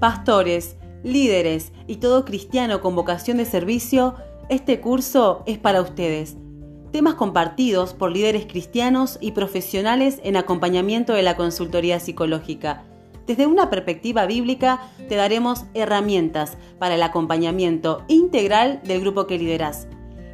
Pastores, líderes y todo cristiano con vocación de servicio, este curso es para ustedes. Temas compartidos por líderes cristianos y profesionales en acompañamiento de la consultoría psicológica. Desde una perspectiva bíblica te daremos herramientas para el acompañamiento integral del grupo que lideras,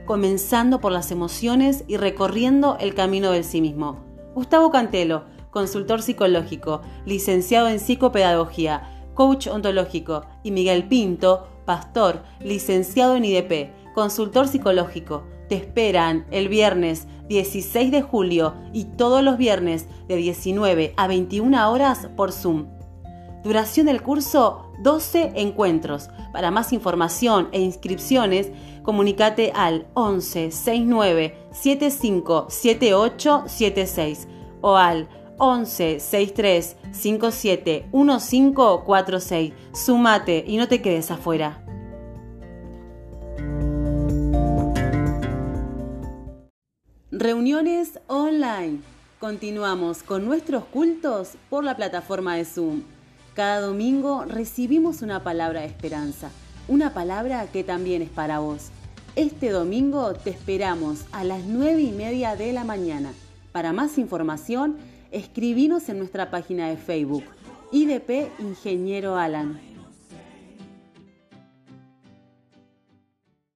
comenzando por las emociones y recorriendo el camino del sí mismo. Gustavo Cantelo, consultor psicológico, licenciado en psicopedagogía, coach ontológico, y Miguel Pinto, pastor, licenciado en IDP, consultor psicológico. Te esperan el viernes 16 de julio y todos los viernes de 19 a 21 horas por Zoom. Duración del curso 12 encuentros. Para más información e inscripciones, comunícate al 11 69 75 78 76 o al 11 63 57 1546. Sumate y no te quedes afuera. Reuniones online. Continuamos con nuestros cultos por la plataforma de Zoom. Cada domingo recibimos una palabra de esperanza, una palabra que también es para vos. Este domingo te esperamos a las 9 y media de la mañana. Para más información, escribinos en nuestra página de Facebook, IDP Ingeniero Alan.